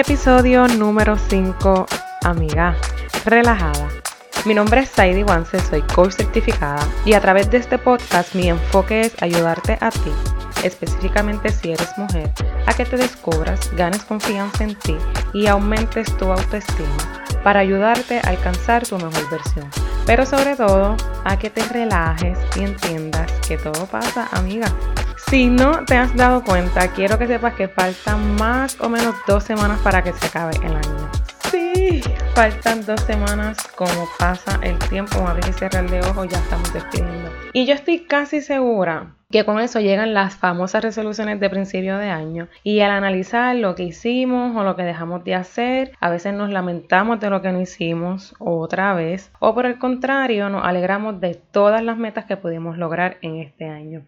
Episodio número 5, amiga, relajada. Mi nombre es Saidi Wanse, soy coach certificada y a través de este podcast mi enfoque es ayudarte a ti, específicamente si eres mujer, a que te descubras, ganes confianza en ti y aumentes tu autoestima para ayudarte a alcanzar tu mejor versión. Pero sobre todo, a que te relajes y entiendas que todo pasa, amiga. Si no te has dado cuenta, quiero que sepas que faltan más o menos dos semanas para que se acabe el año. Sí, faltan dos semanas como pasa el tiempo, abrir y cerrar de ojo, ya estamos despidiendo. Y yo estoy casi segura que con eso llegan las famosas resoluciones de principio de año y al analizar lo que hicimos o lo que dejamos de hacer, a veces nos lamentamos de lo que no hicimos otra vez o por el contrario nos alegramos de todas las metas que pudimos lograr en este año.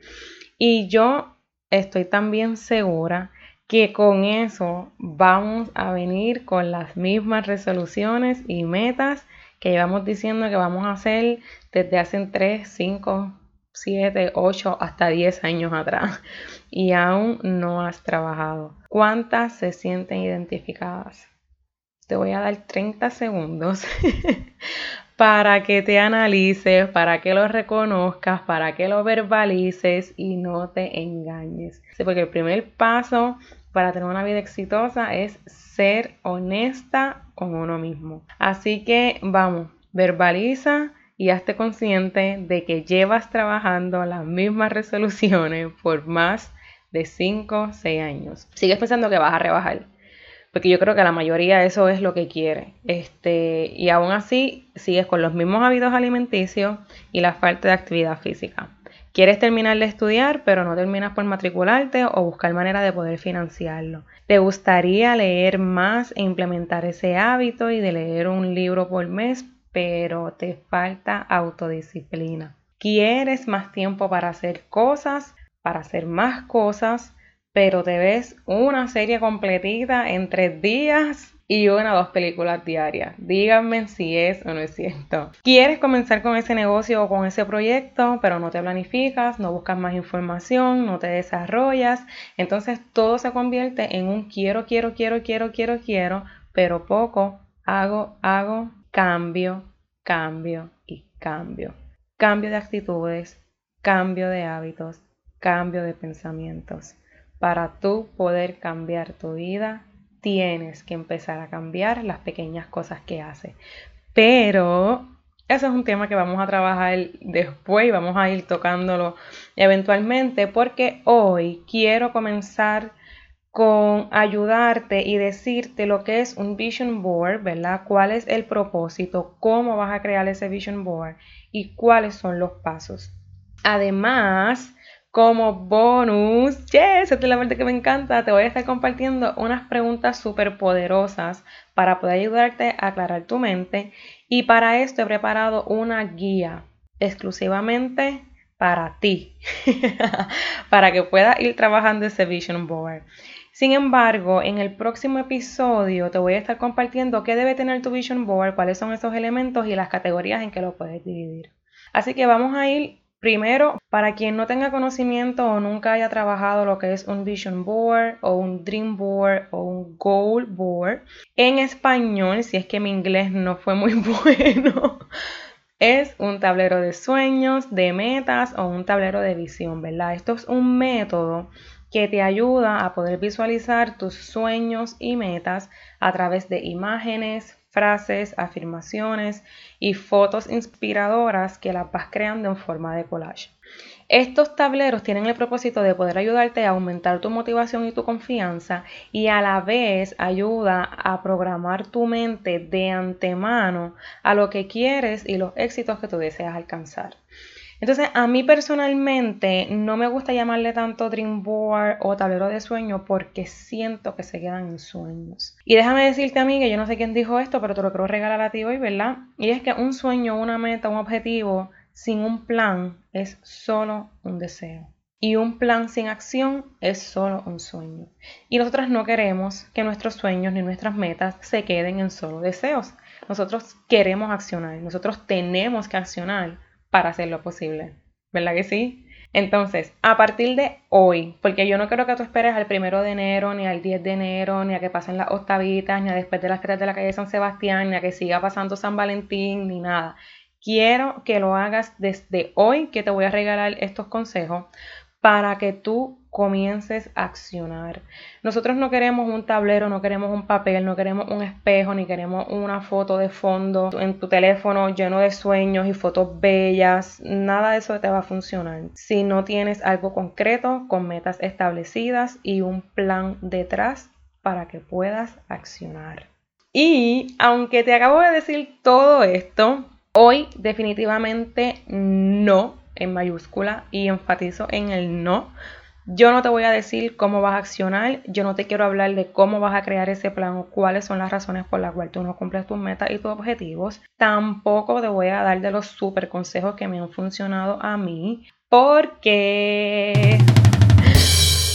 Y yo estoy también segura que con eso vamos a venir con las mismas resoluciones y metas que llevamos diciendo que vamos a hacer desde hace 3, 5, 7, 8, hasta 10 años atrás y aún no has trabajado. ¿Cuántas se sienten identificadas? Te voy a dar 30 segundos para que te analices, para que lo reconozcas, para que lo verbalices y no te engañes. porque el primer paso para tener una vida exitosa es ser honesta con uno mismo. Así que vamos, verbaliza y hazte consciente de que llevas trabajando las mismas resoluciones por más de 5 o 6 años. Sigues pensando que vas a rebajar porque yo creo que la mayoría eso es lo que quiere. Este, y aún así sigues con los mismos hábitos alimenticios y la falta de actividad física. Quieres terminar de estudiar, pero no terminas por matricularte o buscar manera de poder financiarlo. Te gustaría leer más e implementar ese hábito y de leer un libro por mes, pero te falta autodisciplina. Quieres más tiempo para hacer cosas, para hacer más cosas, pero te ves una serie completita en tres días y una o dos películas diarias. Díganme si es o no es cierto. Quieres comenzar con ese negocio o con ese proyecto, pero no te planificas, no buscas más información, no te desarrollas. Entonces todo se convierte en un quiero, quiero, quiero, quiero, quiero, quiero, pero poco hago, hago, cambio, cambio y cambio. Cambio de actitudes, cambio de hábitos, cambio de pensamientos. Para tú poder cambiar tu vida, tienes que empezar a cambiar las pequeñas cosas que haces. Pero eso es un tema que vamos a trabajar después y vamos a ir tocándolo eventualmente porque hoy quiero comenzar con ayudarte y decirte lo que es un vision board, ¿verdad? ¿Cuál es el propósito? ¿Cómo vas a crear ese vision board? ¿Y cuáles son los pasos? Además, como bonus, yes, esta es la parte que me encanta, te voy a estar compartiendo unas preguntas súper poderosas para poder ayudarte a aclarar tu mente. Y para esto he preparado una guía exclusivamente para ti, para que puedas ir trabajando ese vision board. Sin embargo, en el próximo episodio te voy a estar compartiendo qué debe tener tu vision board, cuáles son esos elementos y las categorías en que lo puedes dividir. Así que vamos a ir Primero, para quien no tenga conocimiento o nunca haya trabajado lo que es un vision board o un dream board o un goal board, en español, si es que mi inglés no fue muy bueno, es un tablero de sueños, de metas o un tablero de visión, ¿verdad? Esto es un método que te ayuda a poder visualizar tus sueños y metas a través de imágenes, frases, afirmaciones y fotos inspiradoras que las vas creando en forma de collage. Estos tableros tienen el propósito de poder ayudarte a aumentar tu motivación y tu confianza y a la vez ayuda a programar tu mente de antemano a lo que quieres y los éxitos que tú deseas alcanzar. Entonces, a mí personalmente no me gusta llamarle tanto dream board o tablero de sueño porque siento que se quedan en sueños. Y déjame decirte a mí que yo no sé quién dijo esto, pero te lo quiero regalar a ti hoy, ¿verdad? Y es que un sueño, una meta, un objetivo sin un plan es solo un deseo. Y un plan sin acción es solo un sueño. Y nosotros no queremos que nuestros sueños ni nuestras metas se queden en solo deseos. Nosotros queremos accionar, nosotros tenemos que accionar para hacerlo posible. ¿Verdad que sí? Entonces, a partir de hoy, porque yo no quiero que tú esperes al primero de enero, ni al 10 de enero, ni a que pasen las octavitas, ni a después de las tres de la calle San Sebastián, ni a que siga pasando San Valentín, ni nada. Quiero que lo hagas desde hoy, que te voy a regalar estos consejos para que tú comiences a accionar. Nosotros no queremos un tablero, no queremos un papel, no queremos un espejo, ni queremos una foto de fondo en tu teléfono lleno de sueños y fotos bellas. Nada de eso te va a funcionar si no tienes algo concreto con metas establecidas y un plan detrás para que puedas accionar. Y aunque te acabo de decir todo esto, hoy definitivamente no en mayúscula y enfatizo en el no yo no te voy a decir cómo vas a accionar, yo no te quiero hablar de cómo vas a crear ese plan o cuáles son las razones por las cuales tú no cumples tus metas y tus objetivos. Tampoco te voy a dar de los super consejos que me han funcionado a mí, porque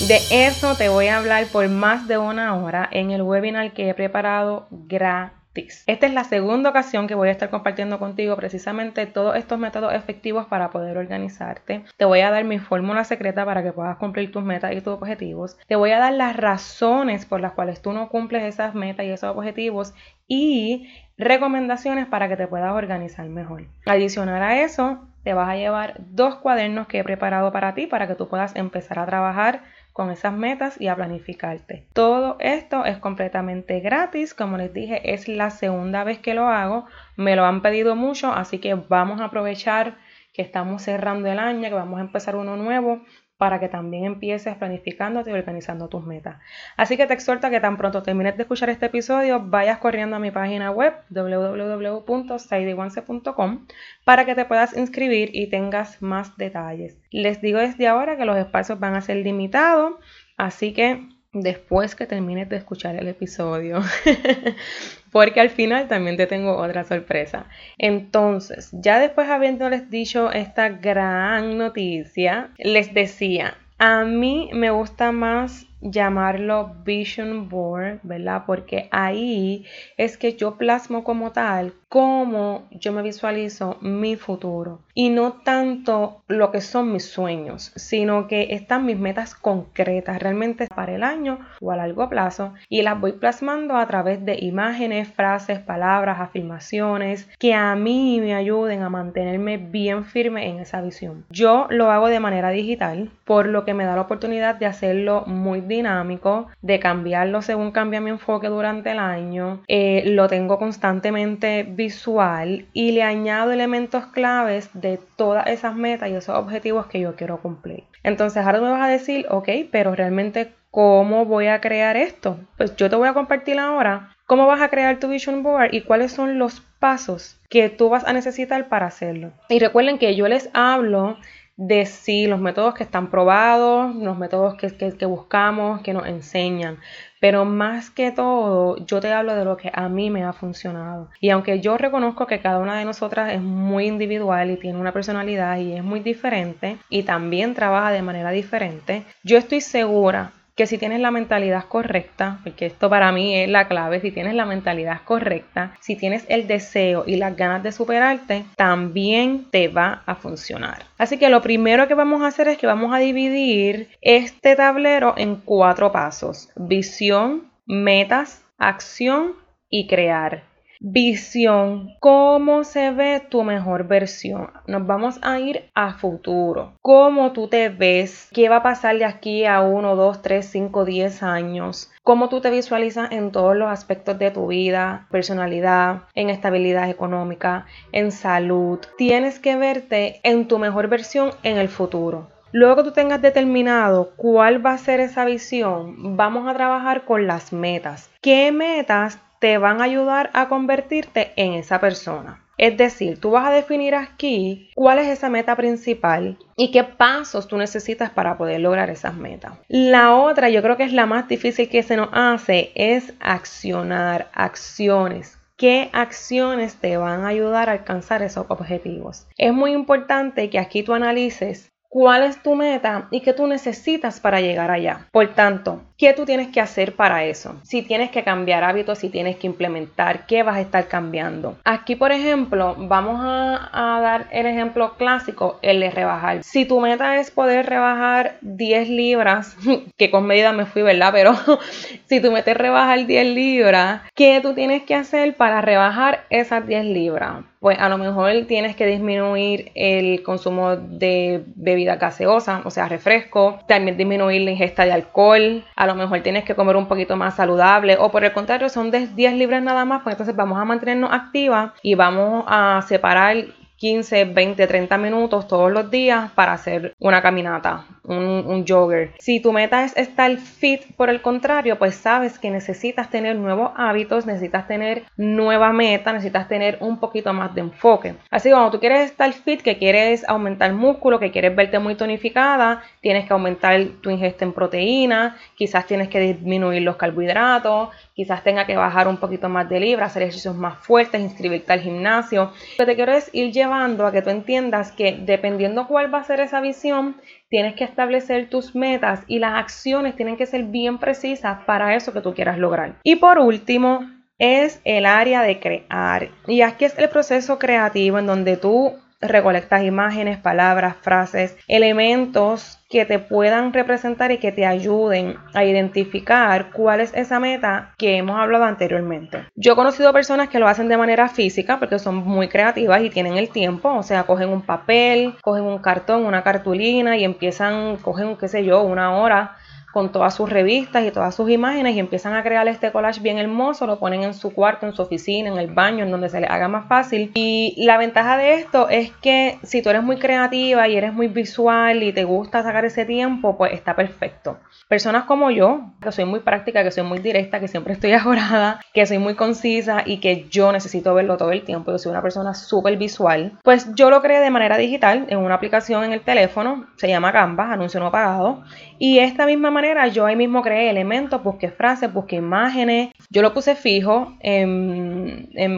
de eso te voy a hablar por más de una hora en el webinar que he preparado gratis esta es la segunda ocasión que voy a estar compartiendo contigo precisamente todos estos métodos efectivos para poder organizarte. Te voy a dar mi fórmula secreta para que puedas cumplir tus metas y tus objetivos. Te voy a dar las razones por las cuales tú no cumples esas metas y esos objetivos y recomendaciones para que te puedas organizar mejor. Adicional a eso, te vas a llevar dos cuadernos que he preparado para ti para que tú puedas empezar a trabajar con esas metas y a planificarte. Todo esto es completamente gratis, como les dije, es la segunda vez que lo hago, me lo han pedido mucho, así que vamos a aprovechar que estamos cerrando el año, que vamos a empezar uno nuevo para que también empieces planificándote y organizando tus metas. Así que te exhorto a que tan pronto termines de escuchar este episodio, vayas corriendo a mi página web www.saidiwanse.com para que te puedas inscribir y tengas más detalles. Les digo desde ahora que los espacios van a ser limitados, así que después que termines de escuchar el episodio, porque al final también te tengo otra sorpresa. Entonces, ya después habiéndoles dicho esta gran noticia, les decía, a mí me gusta más llamarlo vision board, ¿verdad? Porque ahí es que yo plasmo como tal cómo yo me visualizo mi futuro y no tanto lo que son mis sueños, sino que están mis metas concretas realmente para el año o a largo plazo y las voy plasmando a través de imágenes, frases, palabras, afirmaciones que a mí me ayuden a mantenerme bien firme en esa visión. Yo lo hago de manera digital, por lo que me da la oportunidad de hacerlo muy dinámico, de cambiarlo según cambia mi enfoque durante el año. Eh, lo tengo constantemente visual y le añado elementos claves de todas esas metas y esos objetivos que yo quiero cumplir. Entonces ahora me vas a decir, ok, pero realmente, ¿cómo voy a crear esto? Pues yo te voy a compartir ahora cómo vas a crear tu vision board y cuáles son los pasos que tú vas a necesitar para hacerlo. Y recuerden que yo les hablo de si los métodos que están probados, los métodos que, que, buscamos, que nos enseñan. Pero más que todo, yo te hablo de lo que a mí me ha funcionado. Y aunque yo reconozco que cada una de nosotras es muy individual y tiene una personalidad y es muy diferente y también trabaja de manera diferente, yo estoy segura que si tienes la mentalidad correcta, porque esto para mí es la clave, si tienes la mentalidad correcta, si tienes el deseo y las ganas de superarte, también te va a funcionar. Así que lo primero que vamos a hacer es que vamos a dividir este tablero en cuatro pasos. Visión, metas, acción y crear. Visión, ¿cómo se ve tu mejor versión? Nos vamos a ir a futuro. ¿Cómo tú te ves? ¿Qué va a pasar de aquí a 1, 2, 3, 5, 10 años? ¿Cómo tú te visualizas en todos los aspectos de tu vida, personalidad, en estabilidad económica, en salud? Tienes que verte en tu mejor versión en el futuro. Luego que tú tengas determinado cuál va a ser esa visión, vamos a trabajar con las metas. ¿Qué metas te van a ayudar a convertirte en esa persona. Es decir, tú vas a definir aquí cuál es esa meta principal y qué pasos tú necesitas para poder lograr esas metas. La otra, yo creo que es la más difícil que se nos hace, es accionar, acciones. ¿Qué acciones te van a ayudar a alcanzar esos objetivos? Es muy importante que aquí tú analices cuál es tu meta y qué tú necesitas para llegar allá. Por tanto, ¿Qué tú tienes que hacer para eso? Si tienes que cambiar hábitos, si tienes que implementar, ¿qué vas a estar cambiando? Aquí, por ejemplo, vamos a, dar el ejemplo clásico, el de rebajar. Si tu meta es poder rebajar 10 libras, que con medida me fui, ¿verdad? Pero si tu meta es rebajar 10 libras, ¿qué tú tienes que hacer para rebajar esas 10 libras? pues a lo mejor tienes que disminuir el consumo de bebida gaseosa, o sea, refresco, también disminuir la ingesta de alcohol, lo mejor tienes que comer un poquito más saludable o por el contrario son de 10 libras nada más, pues entonces vamos a mantenernos activas y vamos a separar 15, 20, 30 minutos todos los días para hacer una caminata, un, jogger. Si tu meta es estar fit, por el contrario, pues sabes que necesitas tener nuevos hábitos, necesitas tener nueva meta, necesitas tener un poquito más de enfoque. Así que cuando tú quieres estar fit, que quieres aumentar músculo, que quieres verte muy tonificada, tienes que aumentar tu ingesta en proteína, quizás tienes que disminuir los carbohidratos, quizás tenga que bajar un poquito más de libra, hacer ejercicios más fuertes, inscribirte al gimnasio. Lo que te quiero es ir llevando a que tú entiendas que dependiendo cuál va a ser esa visión, tienes que establecer tus metas y las acciones tienen que ser bien precisas para eso que tú quieras lograr. Y por último, es el área de crear. Y aquí es el proceso creativo en donde tú recolectas imágenes, palabras, frases, elementos que te puedan representar y que te ayuden a identificar cuál es esa meta que hemos hablado anteriormente. Yo he conocido personas que lo hacen de manera física porque son muy creativas y tienen el tiempo, o sea, cogen un papel, cogen un cartón, una cartulina y empiezan, cogen, qué sé yo, una hora con todas sus revistas y todas sus imágenes y empiezan a crear este collage bien hermoso, lo ponen en su cuarto, en su oficina, en el baño, en donde se les haga más fácil. Y la ventaja de esto es que si tú eres muy creativa y eres muy visual y te gusta sacar ese tiempo, pues está perfecto. Personas como yo, que soy muy práctica, que soy muy directa, que siempre estoy ajorada, que soy muy concisa y que yo necesito verlo todo el tiempo, yo soy una persona súper visual, pues yo lo creé de manera digital en una aplicación en el teléfono, se llama Canva, anuncio no pagado, y esta misma manera yo ahí mismo creé elementos, busqué frases, busqué imágenes, yo lo puse fijo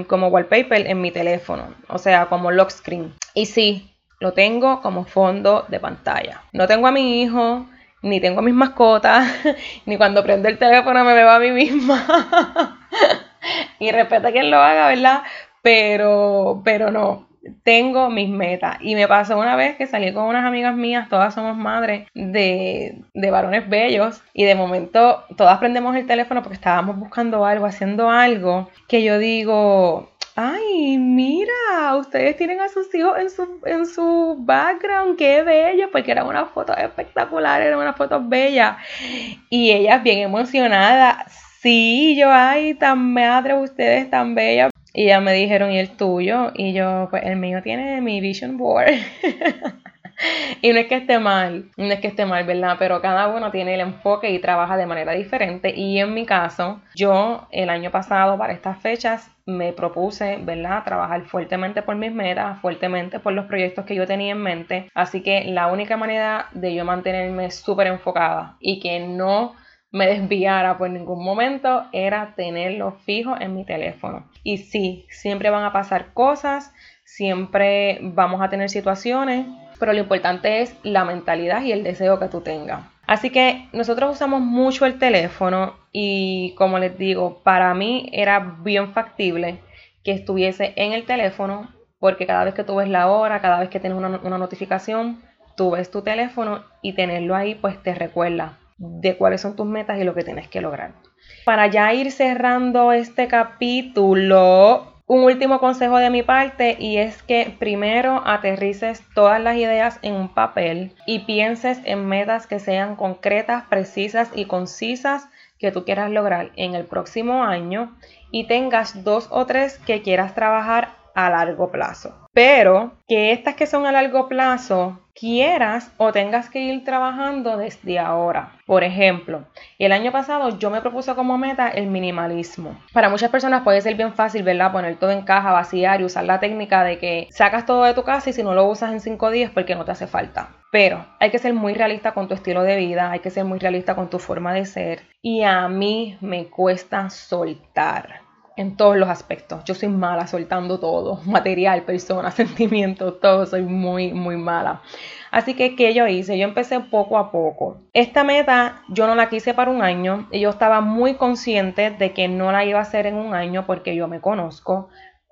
como wallpaper en mi teléfono, o sea, como lock screen. Y sí, lo tengo como fondo de pantalla. No tengo a mi hijo, ni tengo mis mascotas, ni cuando prendo el teléfono me veo a mí misma. y respeta quien lo haga, ¿verdad? Pero, pero no, tengo mis metas. Y me pasó una vez que salí con unas amigas mías, todas somos madres de, de, varones bellos, y de momento todas prendemos el teléfono porque estábamos buscando algo, haciendo algo, que yo digo, ay, mira, ustedes tienen a sus hijos en su, en su background, qué bello, porque eran unas fotos espectaculares, eran unas fotos bellas. Y ellas bien emocionadas, sí, yo, ay, tan madre, ustedes tan bellas. Y ya me dijeron, ¿y el tuyo? Y yo, pues el mío tiene mi vision board. y no es que esté mal, no es que esté mal, ¿verdad? Pero cada uno tiene el enfoque y trabaja de manera diferente. Y en mi caso, yo el año pasado, para estas fechas, me propuse, ¿verdad? Trabajar fuertemente por mis metas, fuertemente por los proyectos que yo tenía en mente. Así que la única manera de yo mantenerme súper enfocada y que no me desviara por ningún momento era tenerlo fijo en mi teléfono. Y sí, siempre van a pasar cosas, siempre vamos a tener situaciones, pero lo importante es la mentalidad y el deseo que tú tengas. Así que nosotros usamos mucho el teléfono y como les digo, para mí era bien factible que estuviese en el teléfono porque cada vez que tú ves la hora, cada vez que tienes una, una notificación, tú ves tu teléfono y tenerlo ahí pues te recuerda de cuáles son tus metas y lo que tienes que lograr. Para ya ir cerrando este capítulo, un último consejo de mi parte y es que primero aterrices todas las ideas en un papel y pienses en metas que sean concretas, precisas y concisas que tú quieras lograr en el próximo año y tengas dos o tres que quieras trabajar a largo plazo. Pero que estas que son a largo plazo quieras o tengas que ir trabajando desde ahora. Por ejemplo, el año pasado yo me propuse como meta el minimalismo. Para muchas personas puede ser bien fácil, ¿verdad? Poner todo en caja, vaciar y usar la técnica de que sacas todo de tu casa y si no lo usas en cinco días porque no te hace falta. Pero hay que ser muy realista con tu estilo de vida, hay que ser muy realista con tu forma de ser. Y a mí me cuesta soltar en todos los aspectos. Yo soy mala soltando todo, material, personas, sentimientos, todo, soy muy, muy mala. Así que, ¿qué yo hice? Yo empecé poco a poco. Esta meta yo no la quise para un año y yo estaba muy consciente de que no la iba a hacer en un año porque yo me conozco,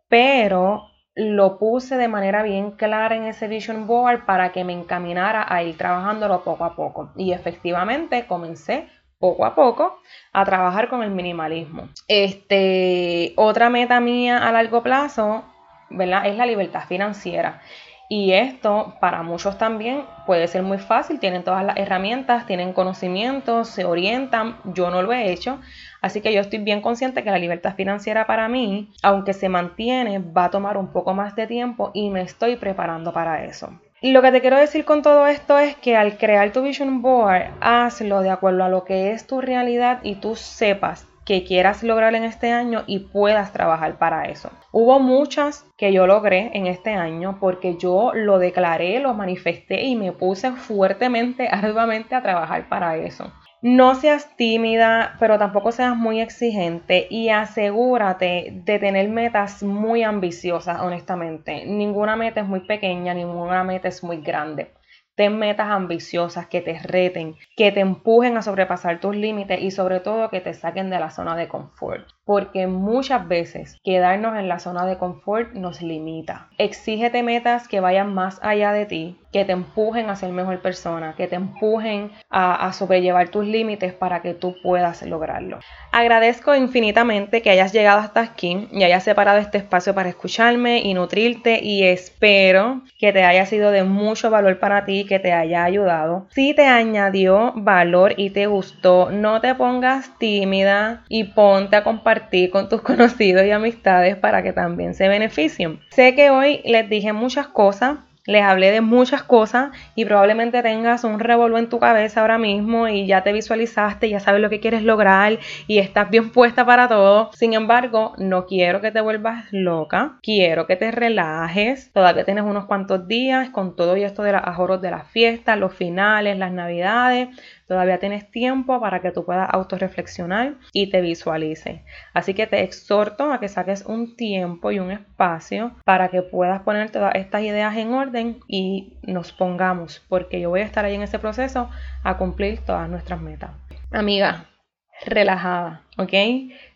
pero lo puse de manera bien clara en ese vision board para que me encaminara a ir trabajándolo poco a poco. Y efectivamente comencé poco a poco a trabajar con el minimalismo. Este, otra meta mía a largo plazo, ¿verdad? Es la libertad financiera. Y esto para muchos también puede ser muy fácil, tienen todas las herramientas, tienen conocimientos, se orientan, yo no lo he hecho, así que yo estoy bien consciente que la libertad financiera para mí, aunque se mantiene, va a tomar un poco más de tiempo y me estoy preparando para eso. Lo que te quiero decir con todo esto es que al crear tu vision board, hazlo de acuerdo a lo que es tu realidad y tú sepas que quieras lograr en este año y puedas trabajar para eso. Hubo muchas que yo logré en este año porque yo lo declaré, lo manifesté y me puse fuertemente, arduamente a trabajar para eso. No seas tímida, pero tampoco seas muy exigente y asegúrate de tener metas muy ambiciosas, honestamente. Ninguna meta es muy pequeña, ninguna meta es muy grande. Ten metas ambiciosas que te reten, que te empujen a sobrepasar tus límites y sobre todo que te saquen de la zona de confort. Porque muchas veces quedarnos en la zona de confort nos limita. Exígete metas que vayan más allá de ti, que te empujen a ser mejor persona, que te empujen a, sobrellevar tus límites para que tú puedas lograrlo. Agradezco infinitamente que hayas llegado hasta aquí y hayas separado este espacio para escucharme y nutrirte y espero que te haya sido de mucho valor para ti, que te haya ayudado. Si te añadió valor y te gustó, no te pongas tímida y ponte a compartir con tus conocidos y amistades para que también se beneficien. Sé que hoy les dije muchas cosas les hablé de muchas cosas y probablemente tengas un revolvo en tu cabeza ahora mismo y ya te visualizaste, ya sabes lo que quieres lograr y estás bien puesta para todo. Sin embargo, no quiero que te vuelvas loca, quiero que te relajes. Todavía tienes unos cuantos días con todo y esto de los ajoros de las fiestas, los finales, las navidades. Todavía tienes tiempo para que tú puedas autorreflexionar y te visualices. Así que te exhorto a que saques un tiempo y un espacio para que puedas poner todas estas ideas en orden y nos pongamos, porque yo voy a estar ahí en ese proceso a cumplir todas nuestras metas. Amiga, relajada, ¿ok?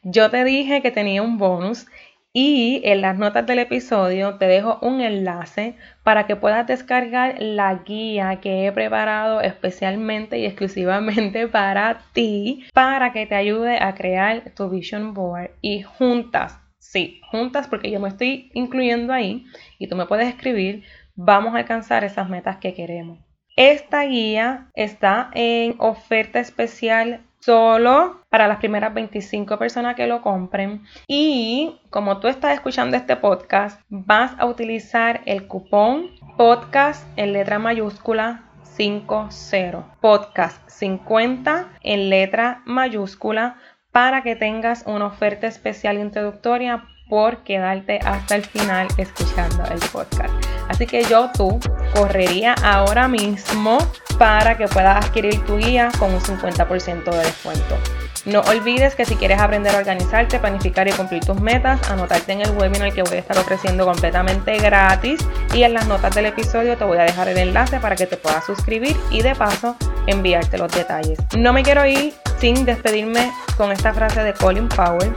Yo te dije que tenía un bonus y en las notas del episodio te dejo un enlace para que puedas descargar la guía que he preparado especialmente y exclusivamente para ti, para que te ayude a crear tu vision board y juntas, sí, juntas porque yo me estoy incluyendo ahí y tú me puedes escribir, vamos a alcanzar esas metas que queremos. Esta guía está en oferta especial solo para las primeras 25 personas que lo compren. Y como tú estás escuchando este podcast, vas a utilizar el cupón podcast en letra mayúscula 50. Podcast 50 en letra mayúscula para que tengas una oferta especial introductoria por quedarte hasta el final escuchando el podcast. Así que yo, tú, correría ahora mismo para que puedas adquirir tu guía con un 50% de descuento. No olvides que si quieres aprender a organizarte, planificar y cumplir tus metas, anotarte en el webinar que voy a estar ofreciendo completamente gratis y en las notas del episodio te voy a dejar el enlace para que te puedas suscribir y de paso enviarte los detalles. No me quiero ir sin despedirme con esta frase de Colin Powell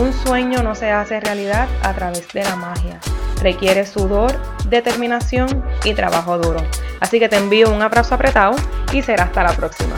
un sueño no se hace realidad a través de la magia. Requiere sudor, determinación y trabajo duro. Así que te envío un abrazo apretado y será hasta la próxima.